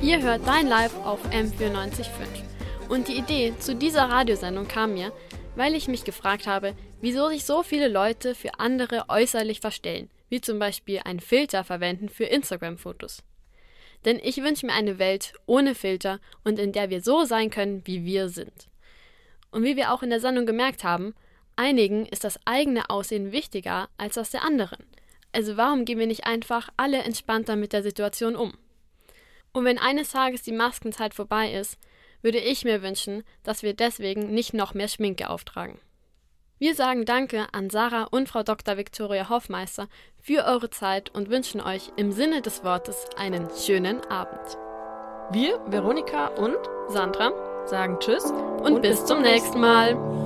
Ihr hört Dein Live auf M945. Und die Idee zu dieser Radiosendung kam mir, weil ich mich gefragt habe, wieso sich so viele Leute für andere äußerlich verstellen, wie zum Beispiel einen Filter verwenden für Instagram-Fotos. Denn ich wünsche mir eine Welt ohne Filter und in der wir so sein können, wie wir sind. Und wie wir auch in der Sendung gemerkt haben, einigen ist das eigene Aussehen wichtiger als das der anderen. Also warum gehen wir nicht einfach alle entspannter mit der Situation um? Und wenn eines Tages die Maskenzeit vorbei ist, würde ich mir wünschen, dass wir deswegen nicht noch mehr Schminke auftragen. Wir sagen Danke an Sarah und Frau Dr. Viktoria Hoffmeister für eure Zeit und wünschen euch im Sinne des Wortes einen schönen Abend. Wir, Veronika und Sandra, sagen Tschüss und, und bis zum nächsten Mal.